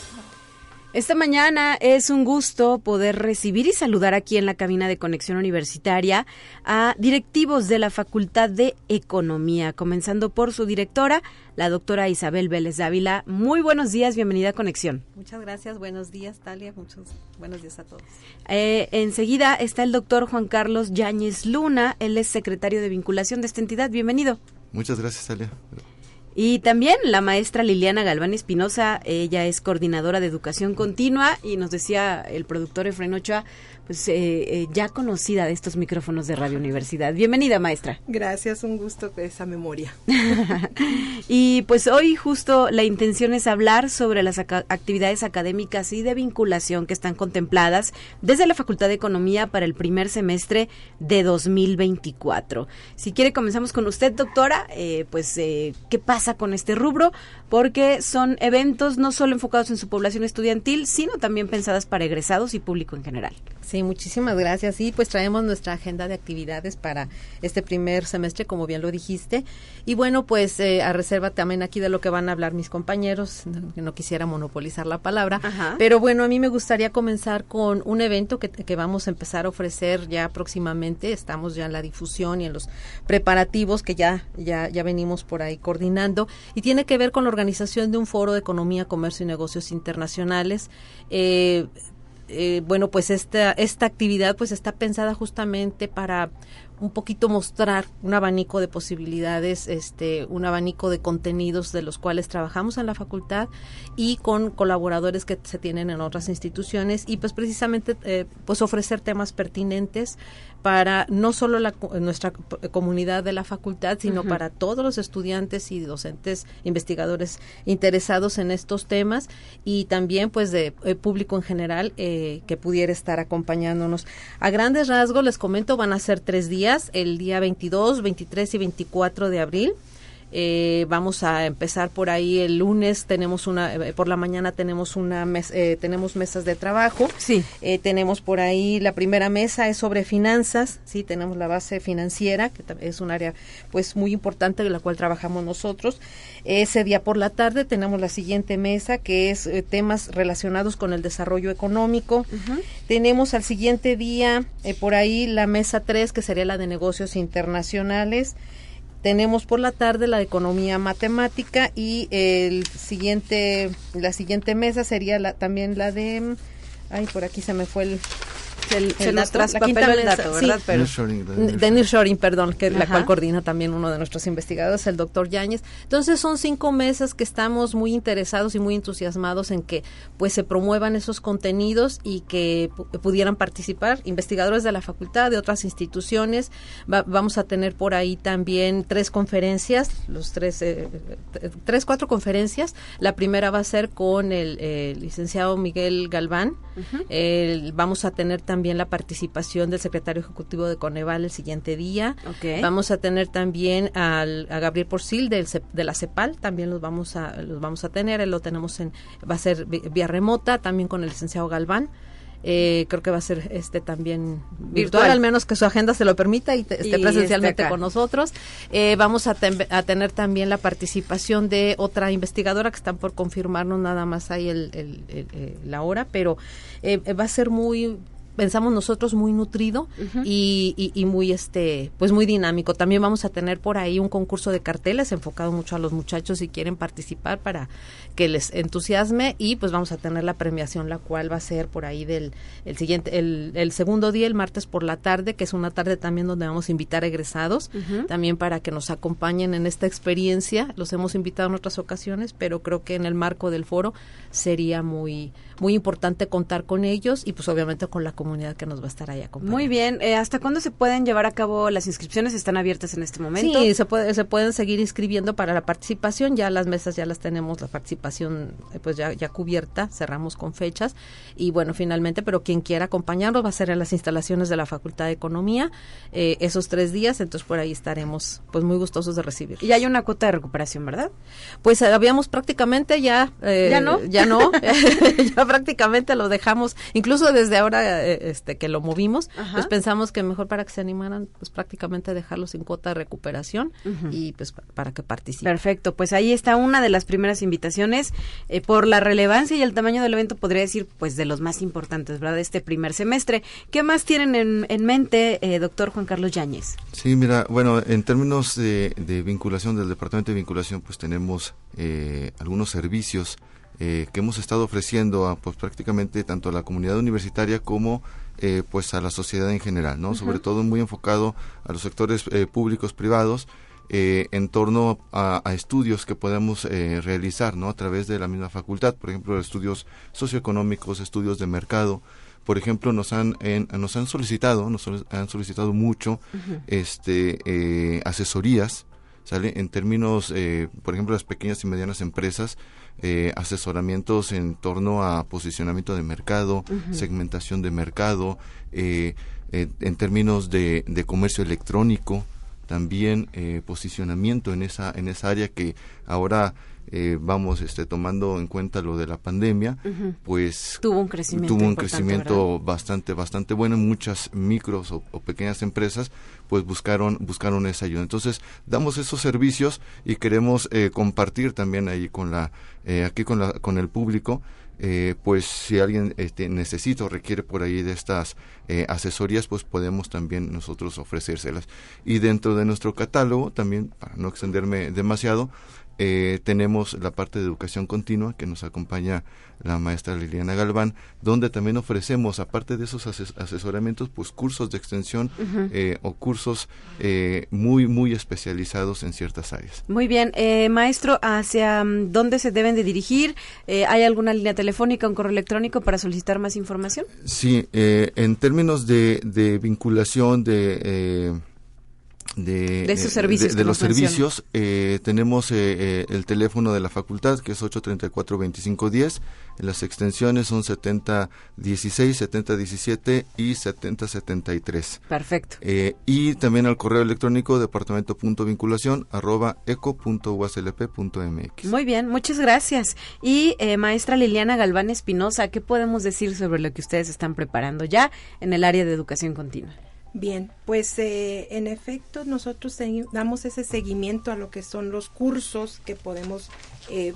Esta mañana es un gusto poder recibir y saludar aquí en la cabina de Conexión Universitaria a directivos de la Facultad de Economía, comenzando por su directora, la doctora Isabel Vélez Dávila. Muy buenos días, bienvenida a Conexión.
Muchas gracias, buenos días, Talia, muchos buenos días a todos.
Eh, enseguida está el doctor Juan Carlos Yáñez Luna, él es secretario de vinculación de esta entidad. Bienvenido.
Muchas gracias, Talia.
Y también la maestra Liliana Galván Espinosa, ella es coordinadora de educación continua y nos decía el productor Efraín Ochoa, pues eh, eh, ya conocida de estos micrófonos de Radio Universidad. Bienvenida, maestra. [LAUGHS]
Gracias, un gusto esa memoria. [LAUGHS]
y pues hoy justo la intención es hablar sobre las actividades académicas y de vinculación que están contempladas desde la Facultad de Economía para el primer semestre de 2024. Si quiere, comenzamos con usted, doctora. Eh, pues, ¿qué pasa con este rubro? Porque son eventos no solo enfocados en su población estudiantil, sino también pensadas para egresados y público en general.
Sí, muchísimas gracias. Sí, pues traemos nuestra agenda de actividades para este primer semestre, como bien lo dijiste. Y bueno, pues eh, a reserva también aquí de lo que van a hablar mis compañeros, que no, quisiera monopolizar la palabra. Pero bueno, a mí me gustaría comenzar con un evento que, que vamos a empezar a ofrecer ya próximamente. Estamos ya en la difusión y en los preparativos que ya, ya, ya venimos por ahí coordinando. Y tiene que ver con la organización de un foro de economía, comercio y negocios internacionales. Eh, eh, bueno, pues esta, esta actividad pues está pensada justamente para un poquito mostrar un abanico de posibilidades, este, un abanico de contenidos de los cuales trabajamos en la facultad y con colaboradores que se tienen en otras instituciones y pues precisamente eh, pues ofrecer temas pertinentes para no solo la, nuestra comunidad de la facultad, sino para todos los estudiantes y docentes, investigadores interesados en estos temas y también pues de eh, público en general eh, que pudiera estar acompañándonos. A grandes rasgos les comento, van a ser tres días, el día 22, 23 y 24 de abril. Eh, vamos a empezar por ahí el lunes. Tenemos una, eh, por la mañana tenemos una, eh, tenemos mesas de trabajo.
Sí.
tenemos por ahí la primera mesa es sobre finanzas. Sí, tenemos la base financiera que es un área, pues, muy importante de la cual trabajamos nosotros. Ese día por la tarde tenemos la siguiente mesa que es temas relacionados con el desarrollo económico. Tenemos al siguiente día por ahí la mesa 3 que sería la de negocios internacionales. Tenemos por la tarde la de economía matemática y el siguiente, la siguiente mesa sería la, también la de, ay, por aquí se me fue el,
el, se nos traspapeló el dato, ¿verdad?
Sí, de Nearshoring, perdón, que la cual coordina también uno de nuestros investigadores, el doctor Yáñez. Entonces son cinco meses que estamos muy interesados y muy entusiasmados en que pues se promuevan esos contenidos y que pudieran participar investigadores de la facultad, de otras instituciones. vamos a tener por ahí también tres conferencias, los tres, eh, tres, cuatro conferencias. La primera va a ser con el, licenciado Miguel Galván. Vamos a tener también la participación del secretario ejecutivo de Coneval el siguiente día. Vamos a tener también al, a Gabriel Porcil del, de la CEPAL, también los vamos a los vamos a tener, él lo tenemos en va a ser vía remota, también con el licenciado Galván. Eh, creo que va a ser este también virtual, al menos que su agenda se lo permita y, esté presencialmente con nosotros. Eh, vamos a, a, tener también la participación de otra investigadora que están por confirmarnos nada más ahí el, el, la hora, pero eh, va a ser muy pensamos nosotros muy nutrido y, y, muy este pues muy dinámico. También vamos a tener por ahí un concurso de carteles enfocado mucho a los muchachos si quieren participar para que les entusiasme y pues vamos a tener la premiación la cual va a ser por ahí del el siguiente el, el segundo día el martes por la tarde que es una tarde también donde vamos a invitar egresados también para que nos acompañen en esta experiencia los hemos invitado en otras ocasiones pero creo que en el marco del foro sería muy muy importante contar con ellos y pues obviamente con la comunidad que nos va a estar ahí acompañando.
Muy bien, eh, ¿hasta cuándo se pueden llevar a cabo las inscripciones? ¿Están abiertas en este momento?
Sí, se, puede, se pueden seguir inscribiendo para la participación, ya las mesas ya las tenemos, la participación eh, pues ya, ya cubierta, cerramos con fechas y bueno, finalmente, pero quien quiera acompañarnos va a ser en las instalaciones de la Facultad de Economía eh, esos tres días, entonces por ahí estaremos pues muy gustosos de recibir.
Y hay una cuota de recuperación, ¿verdad?
Pues habíamos prácticamente ya...
¿Ya no?
Ya no, [LAUGHS] [LAUGHS] ya prácticamente lo dejamos, incluso desde ahora eh, este que lo movimos, pues pensamos que mejor para que se animaran, pues prácticamente dejarlos sin cuota de recuperación y pues para que participen.
Perfecto, pues ahí está una de las primeras invitaciones eh, por la relevancia y el tamaño del evento, podría decir, pues de los más importantes, ¿verdad? De este primer semestre. ¿Qué más tienen en, mente, eh, doctor Juan Carlos Yáñez?
Sí, mira, bueno, en términos de, vinculación del Departamento de Vinculación, pues tenemos algunos servicios eh, que hemos estado ofreciendo a pues prácticamente tanto a la comunidad universitaria como eh, pues a la sociedad en general, ¿no? Sobre todo muy enfocado a los sectores eh, públicos privados eh, en torno a, estudios que podemos eh, realizar ¿no? a través de la misma facultad, por ejemplo, estudios socioeconómicos, estudios de mercado. Por ejemplo, nos han, nos han solicitado, nos han solicitado mucho este, eh, asesorías, ¿sale? En términos, por ejemplo, las pequeñas y medianas empresas, asesoramientos en torno a posicionamiento de mercado, segmentación de mercado, en términos de, de comercio electrónico, también eh, posicionamiento en esa en esa área que ahora eh, vamos este tomando en cuenta lo de la pandemia pues
tuvo un crecimiento
tuvo un crecimiento bastante bastante bueno. Muchas micros o, pequeñas empresas pues buscaron buscaron esa ayuda. Entonces damos esos servicios y queremos eh, compartir también ahí con la aquí con la con el público eh, pues si alguien este, necesita o requiere por ahí de estas eh, asesorías, pues podemos también nosotros ofrecérselas. Y dentro de nuestro catálogo, también para no extenderme demasiado, eh, tenemos la parte de educación continua que nos acompaña la maestra Liliana Galván, donde también ofrecemos, aparte de esos asesoramientos, pues cursos de extensión eh, o cursos eh, muy, muy especializados en ciertas áreas.
Muy bien, maestro, ¿hacia mm, dónde se deben de dirigir? ¿Hay alguna línea telefónica, un correo electrónico para solicitar más información?
Sí, en términos de, de vinculación de de,
de, servicios
de, los servicios eh, tenemos eh, eh, el teléfono de la facultad que es 834-2510 las extensiones son 7016 7017 y 7073
perfecto.
Y también al correo electrónico departamento.vinculación arroba eco.uslp.mx
muy bien muchas gracias. Y maestra Liliana Galván Espinosa qué podemos decir sobre lo que ustedes están preparando ya en el área de educación continua
Bien, pues eh, en efecto nosotros damos ese seguimiento a lo que son los cursos que podemos eh,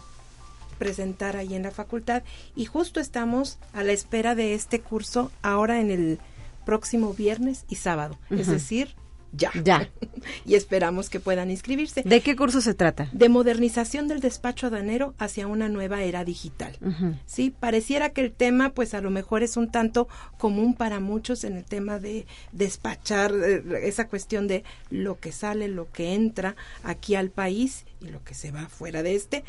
presentar ahí en la facultad y justo estamos a la espera de este curso ahora en el próximo viernes y sábado, es decir, ya.
Ya. [LAUGHS]
y esperamos que puedan inscribirse.
¿De qué curso se trata?
De modernización del despacho aduanero hacia una nueva era digital. Sí, pareciera que el tema, pues a lo mejor es un tanto común para muchos en el tema de despachar, eh, esa cuestión de lo que sale, lo que entra aquí al país y lo que se va fuera de este.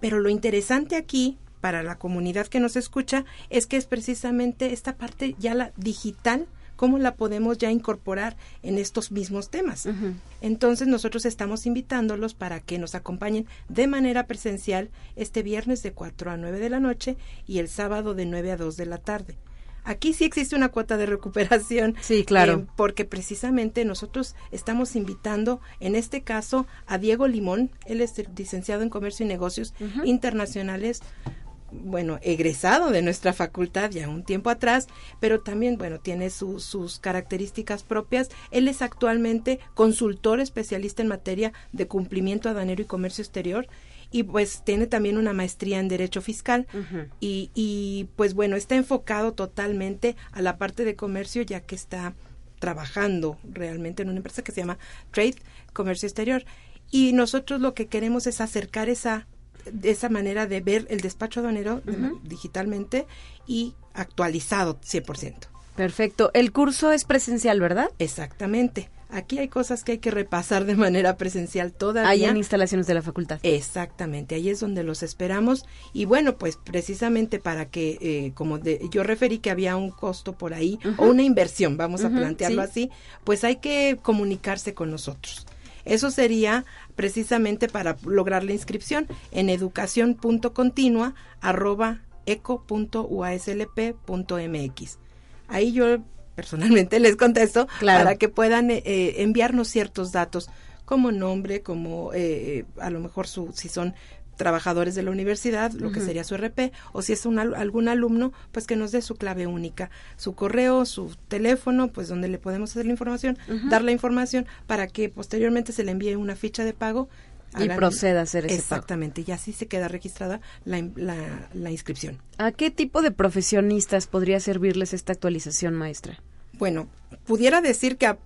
Pero lo interesante aquí para la comunidad que nos escucha es que es precisamente esta parte ya la digital cómo la podemos ya incorporar en estos mismos temas. Entonces nosotros estamos invitándolos para que nos acompañen de manera presencial este viernes de 4 a 9 de la noche y el sábado de 9 a 2 de la tarde. Aquí sí existe una cuota de recuperación.
Sí, claro.
Eh, porque precisamente nosotros estamos invitando, en este caso, a Diego Limón. Él es licenciado en Comercio y Negocios Internacionales bueno, egresado de nuestra facultad ya un tiempo atrás, pero también, bueno, tiene sus características propias. Él es actualmente consultor especialista en materia de cumplimiento aduanero y comercio exterior y pues tiene también una maestría en Derecho Fiscal y, y pues bueno, está enfocado totalmente a la parte de comercio ya que está trabajando realmente en una empresa que se llama Trade, Comercio Exterior. Y nosotros lo que queremos es acercar esa esa manera de ver el despacho aduanero digitalmente y actualizado 100%.
Perfecto. El curso es presencial, ¿verdad?
Exactamente. Aquí hay cosas que hay que repasar de manera presencial todavía.
Hay en instalaciones de la facultad.
Exactamente, ahí es donde los esperamos. Y bueno, pues precisamente para que, eh, como de, yo referí que había un costo por ahí, o una inversión, vamos a plantearlo así, pues hay que comunicarse con nosotros. Eso sería precisamente para lograr la inscripción en educación.continua arroba eco.uaslp.mx. Ahí yo personalmente [LAUGHS] les contesto para que puedan eh, eh, enviarnos ciertos datos como nombre, como eh, a lo mejor su, si son trabajadores de la universidad, lo que sería su RP, o si es un, algún alumno, pues que nos dé su clave única, su correo, su teléfono, pues donde le podemos hacer la información, dar la información para que posteriormente se le envíe una ficha de pago.
Y proceda a hacer ese
Exactamente, y así se queda registrada la, la inscripción.
¿A qué tipo de profesionistas podría servirles esta actualización, maestra?
Bueno, pudiera decir que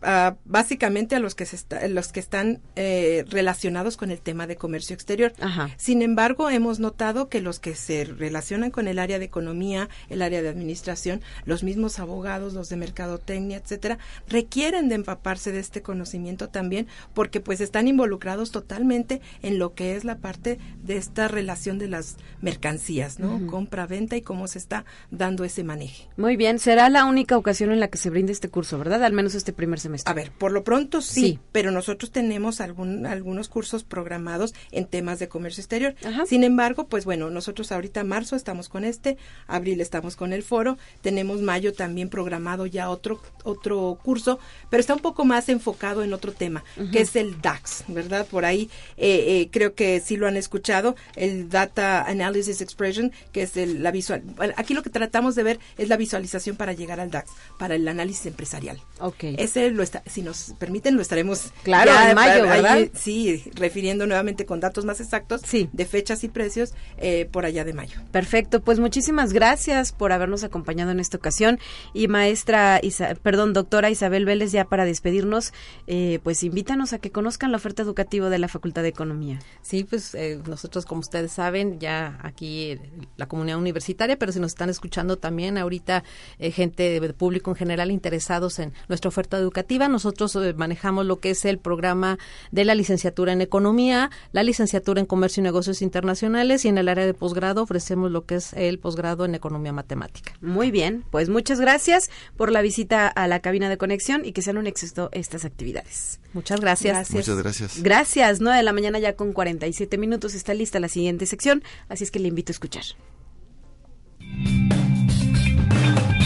básicamente a los que, se los que están eh, relacionados con el tema de comercio exterior. Sin embargo, hemos notado que los que se relacionan con el área de economía, el área de administración, los mismos abogados, los de mercadotecnia, etcétera, requieren de empaparse de este conocimiento también porque pues están involucrados totalmente en lo que es la parte de esta relación de las mercancías, ¿no? Compra, venta y cómo se está dando ese manejo.
Muy bien, será la única ocasión en la que se brinde este curso, ¿verdad? Al menos este primer semestre.
A ver, por lo pronto sí, pero nosotros tenemos algún, algunos cursos programados en temas de comercio exterior. Sin embargo, pues bueno, nosotros ahorita marzo estamos con este, abril estamos con el foro, tenemos mayo también programado ya otro otro curso, pero está un poco más enfocado en otro tema, que es el DAX, ¿verdad? Por ahí eh, eh, creo que sí lo han escuchado, el Data Analysis Expression, que es el, la visual. Aquí lo que tratamos de ver es la visualización para llegar al DAX, para el análisis empresarial.
Ok.
Ese lo está, si nos permiten, lo estaremos.
Claro, en mayo, ¿verdad?
sí, refiriendo nuevamente con datos más exactos de fechas y precios eh, por allá de mayo.
Perfecto, pues muchísimas gracias por habernos acompañado en esta ocasión. Y maestra, perdón, doctora Isabel Vélez, ya para despedirnos, eh, pues invítanos a que conozcan la oferta educativa de la Facultad de Economía.
Sí, pues eh, nosotros, como ustedes saben, ya aquí la comunidad universitaria, pero si nos están escuchando también ahorita gente de público en general interesados en nuestra oferta educativa. Nosotros eh, manejamos lo que es el programa de la licenciatura en Economía, la licenciatura en Comercio y Negocios Internacionales y en el área de posgrado ofrecemos lo que es el posgrado en Economía Matemática.
Muy bien, pues muchas gracias por la visita a la cabina de conexión y que sean un éxito estas actividades.
Muchas gracias.
Muchas gracias.
Gracias, 9 de la mañana ya con 47 minutos está lista la siguiente sección, así es que le invito a escuchar.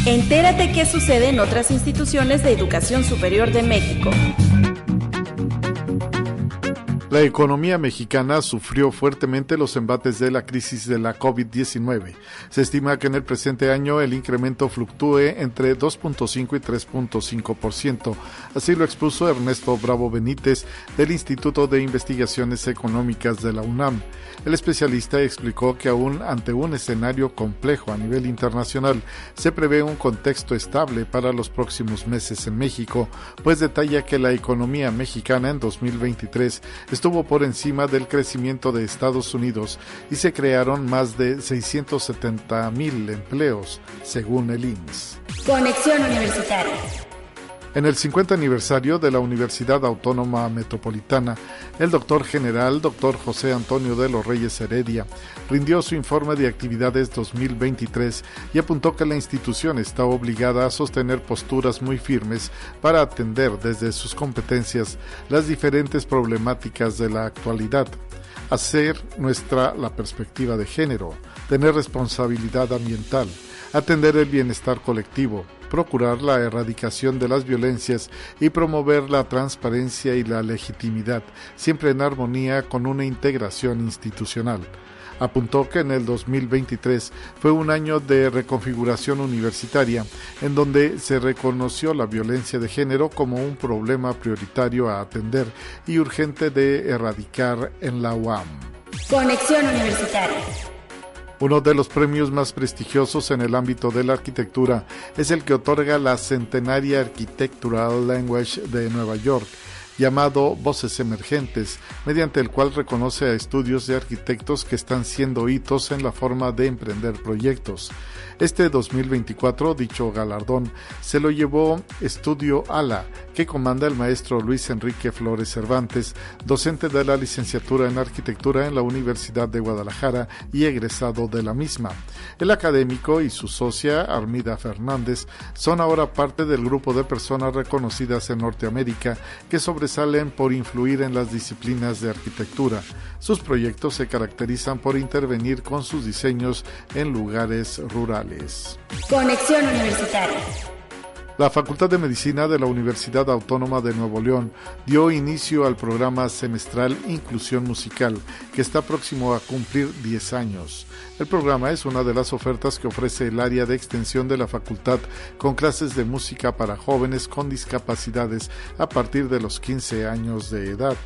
Entérate qué sucede en otras instituciones de educación superior de México.
La economía mexicana sufrió fuertemente los embates de la crisis de la COVID-19. Se estima que en el presente año el incremento fluctúe entre 2.5 y 3.5%. Así lo expuso Ernesto Bravo Benítez del Instituto de Investigaciones Económicas de la UNAM. El especialista explicó que aún ante un escenario complejo a nivel internacional, se prevé un contexto estable para los próximos meses en México, pues detalla que la economía mexicana en 2023 estuvo por encima del crecimiento de Estados Unidos y se crearon más de 670 mil empleos, según el INS.
Conexión Universitaria.
En el 50 aniversario de la Universidad Autónoma Metropolitana, el doctor general, doctor José Antonio de los Reyes Heredia, rindió su informe de actividades 2023 y apuntó que la institución está obligada a sostener posturas muy firmes para atender desde sus competencias las diferentes problemáticas de la actualidad, hacer nuestra la perspectiva de género, tener responsabilidad ambiental, atender el bienestar colectivo, procurar la erradicación de las violencias y promover la transparencia y la legitimidad, siempre en armonía con una integración institucional. Apuntó que en el 2023 fue un año de reconfiguración universitaria, en donde se reconoció la violencia de género como un problema prioritario a atender y urgente de erradicar en la UAM.
Conexión Universitaria.
Uno de los premios más prestigiosos en el ámbito de la arquitectura es el que otorga la Centenaria Architectural Language de Nueva York, llamado Voces Emergentes, mediante el cual reconoce a estudios de arquitectos que están siendo hitos en la forma de emprender proyectos. Este 2024, dicho galardón se lo llevó Estudio ALA, que comanda el maestro Luis Enrique Flores Cervantes, docente de la licenciatura en arquitectura en la Universidad de Guadalajara y egresado de la misma. El académico y su socia, Armida Fernández, son ahora parte del grupo de personas reconocidas en Norteamérica que sobresalen por influir en las disciplinas de arquitectura. Sus proyectos se caracterizan por intervenir con sus diseños en lugares rurales.
Conexión Universitaria.
La Facultad de Medicina de la Universidad Autónoma de Nuevo León dio inicio al programa semestral Inclusión Musical, que está próximo a cumplir 10 años. El programa es una de las ofertas que ofrece el área de extensión de la facultad con clases de música para jóvenes con discapacidades a partir de los 15 años de edad.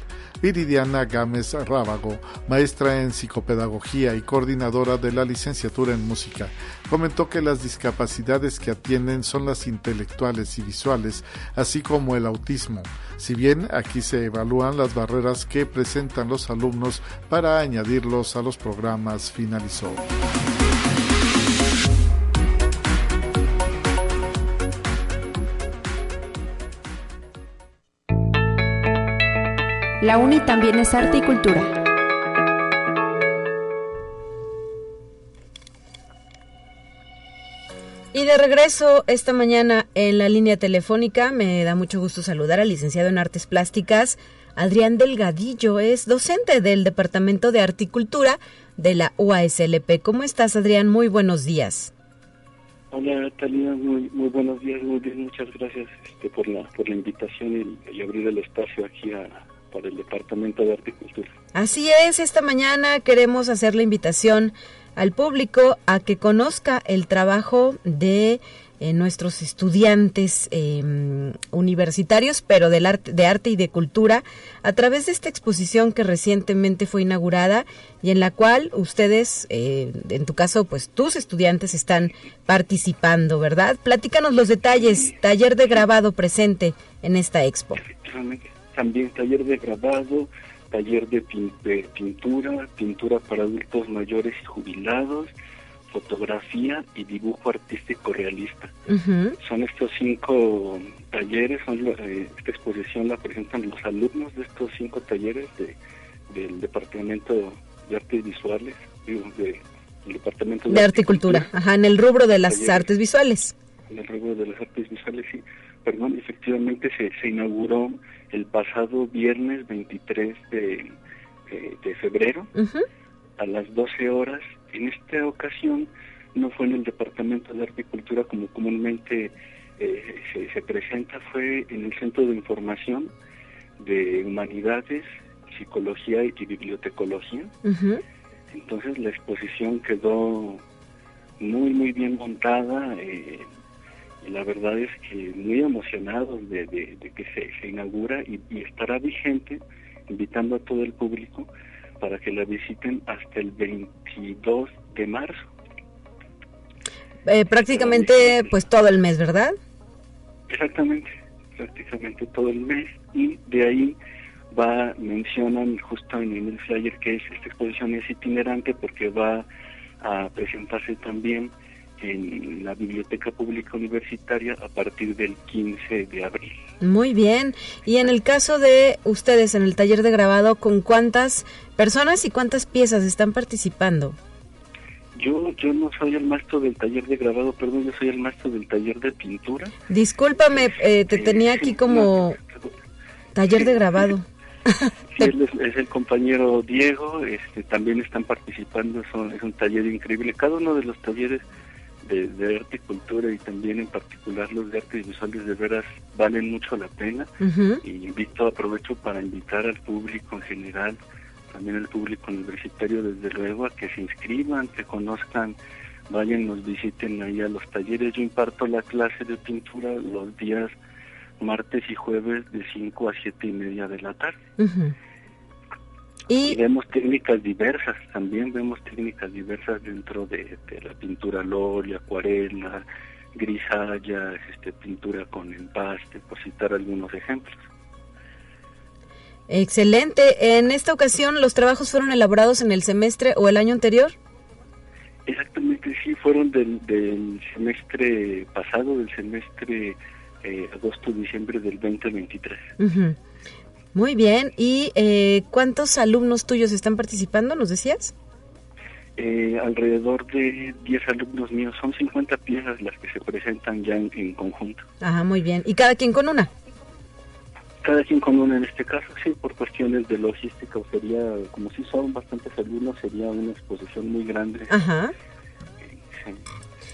Viridiana Gámez Rábago, maestra en psicopedagogía y coordinadora de la licenciatura en música, comentó que las discapacidades que atienden son las intelectuales y visuales, así como el autismo. Si bien aquí se evalúan las barreras que presentan los alumnos para añadirlos a los programas, finalizó.
La UNI también es arte y cultura.
Y de regreso esta mañana en la línea telefónica, me da mucho gusto saludar al licenciado en Artes Plásticas, Adrián Delgadillo, es docente del Departamento de Articultura de la UASLP. ¿Cómo estás, Adrián? Muy buenos días.
Hola, Talía, muy, muy buenos días, muy bien, muchas gracias este, por, la, por la invitación y, y abrir el espacio aquí a, para el Departamento de Arte y Cultura.
Así es, esta mañana queremos hacer la invitación al público a que conozca el trabajo de eh, nuestros estudiantes eh, universitarios, pero del arte, de arte y de cultura, a través de esta exposición que recientemente fue inaugurada y en la cual ustedes, eh, en tu caso, pues tus estudiantes están participando, ¿verdad? Platícanos los detalles, taller de grabado presente en esta expo.
También taller de grabado, taller de, pintura, pintura para adultos mayores y jubilados, fotografía y dibujo artístico realista. Son estos cinco talleres, son, eh, esta exposición la presentan los alumnos de estos cinco talleres de, del Departamento de Artes Visuales, de, del Departamento
de, de Cultura, ajá, en el rubro de las artes visuales.
En el rubro de las artes visuales, sí. Perdón, efectivamente se, se inauguró el pasado viernes 23 de, de, febrero a las 12 horas. En esta ocasión no fue en el Departamento de Arte y Cultura como comúnmente eh, se, presenta, fue en el Centro de Información de Humanidades, Psicología y Bibliotecología. Entonces la exposición quedó muy, muy bien montada. Eh, la verdad es que muy emocionados de, que se, inaugura y, estará vigente, invitando a todo el público para que la visiten hasta el 22 de marzo.
Eh, prácticamente pues todo el mes, ¿verdad?
Exactamente, prácticamente todo el mes y de ahí va, mencionan justo en el flyer que es, esta exposición es itinerante porque va a presentarse también en la Biblioteca Pública Universitaria a partir del 15 de abril.
Muy bien. Y en el caso de ustedes en el taller de grabado, ¿con cuántas personas y cuántas piezas están participando?
Yo, yo no soy el maestro del taller de grabado, perdón, yo soy el maestro del taller de pintura.
Discúlpame, eh, te tenía aquí como taller de grabado.
Sí, es, el compañero Diego, este, también están participando, es un taller increíble. Cada uno de los talleres de, arte y cultura y también en particular los de artes visuales de veras valen mucho la pena y invito, aprovecho para invitar al público en general, también al público universitario desde luego a que se inscriban, que conozcan, vayan, nos visiten ahí a los talleres. Yo imparto la clase de pintura los días martes y jueves de 5 a 7 y media de la tarde. Y, vemos técnicas diversas, también vemos técnicas diversas dentro de, la pintura óleo, acuarela, grisalla, este, pintura con empaste, por citar algunos ejemplos.
Excelente. En esta ocasión, ¿los trabajos fueron elaborados en el semestre o el año anterior?
Exactamente, sí, fueron del, semestre pasado, del semestre eh, agosto-diciembre del 2023.
Muy bien. ¿Y eh, cuántos alumnos tuyos están participando, nos decías?
Eh, alrededor de 10 alumnos míos. Son 50 piezas las que se presentan ya en, conjunto.
Ajá, muy bien. ¿Y cada quien con una?
Cada quien con una en este caso, sí, por cuestiones de logística. Sería, como si son bastantes alumnos, sería una exposición muy grande.
Ajá.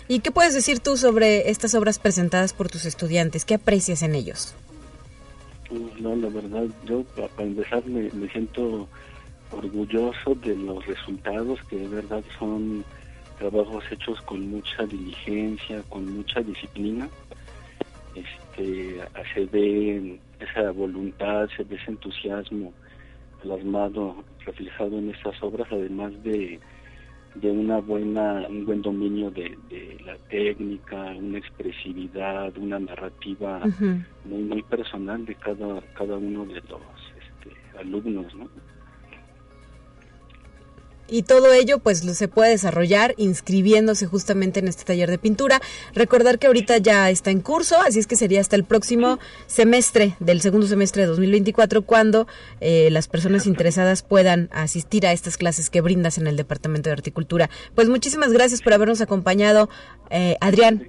¿Y qué puedes decir tú sobre estas obras presentadas por tus estudiantes? ¿Qué aprecias en ellos?
No, la verdad, yo para empezar me, siento orgulloso de los resultados que de verdad son trabajos hechos con mucha diligencia, con mucha disciplina. Este, se ve esa voluntad, se ve ese entusiasmo plasmado, reflejado en estas obras, además de, de una buena, un buen dominio de, la técnica, una expresividad, una narrativa muy muy personal de cada cada uno de los este, alumnos, ¿no?
Y todo ello pues se puede desarrollar inscribiéndose justamente en este taller de pintura. Recordar que ahorita ya está en curso, así es que sería hasta el próximo semestre del segundo semestre de 2024 cuando eh, las personas interesadas puedan asistir a estas clases que brindas en el Departamento de Horticultura. Pues muchísimas gracias por habernos acompañado, eh, Adrián.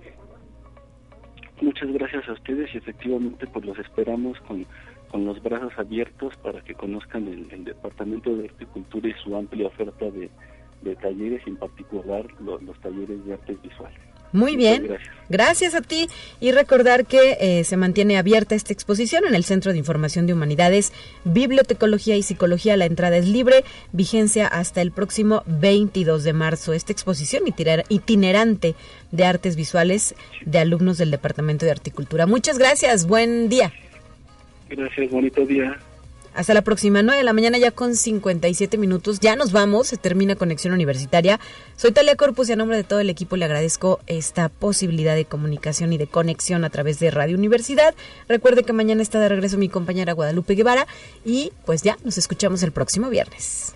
Muchas gracias a ustedes y efectivamente pues los esperamos con con los brazos abiertos para que conozcan el, Departamento de Horticultura y su amplia oferta de, talleres, en particular los, talleres de artes visuales.
Muy bien, gracias. a ti y recordar que eh, se mantiene abierta esta exposición en el Centro de Información de Humanidades, Bibliotecología y Psicología. La entrada es libre, vigencia hasta el próximo 22 de marzo. Esta exposición itinerante de artes visuales de alumnos del Departamento de Horticultura. Muchas gracias, buen día.
Gracias, bonito día.
Hasta la próxima, 9 de la mañana ya con 57 minutos. Ya nos vamos, se termina Conexión Universitaria. Soy Talia Corpus y a nombre de todo el equipo le agradezco esta posibilidad de comunicación y de conexión a través de Radio Universidad. Recuerde que mañana está de regreso mi compañera Guadalupe Guevara y pues ya nos escuchamos el próximo viernes.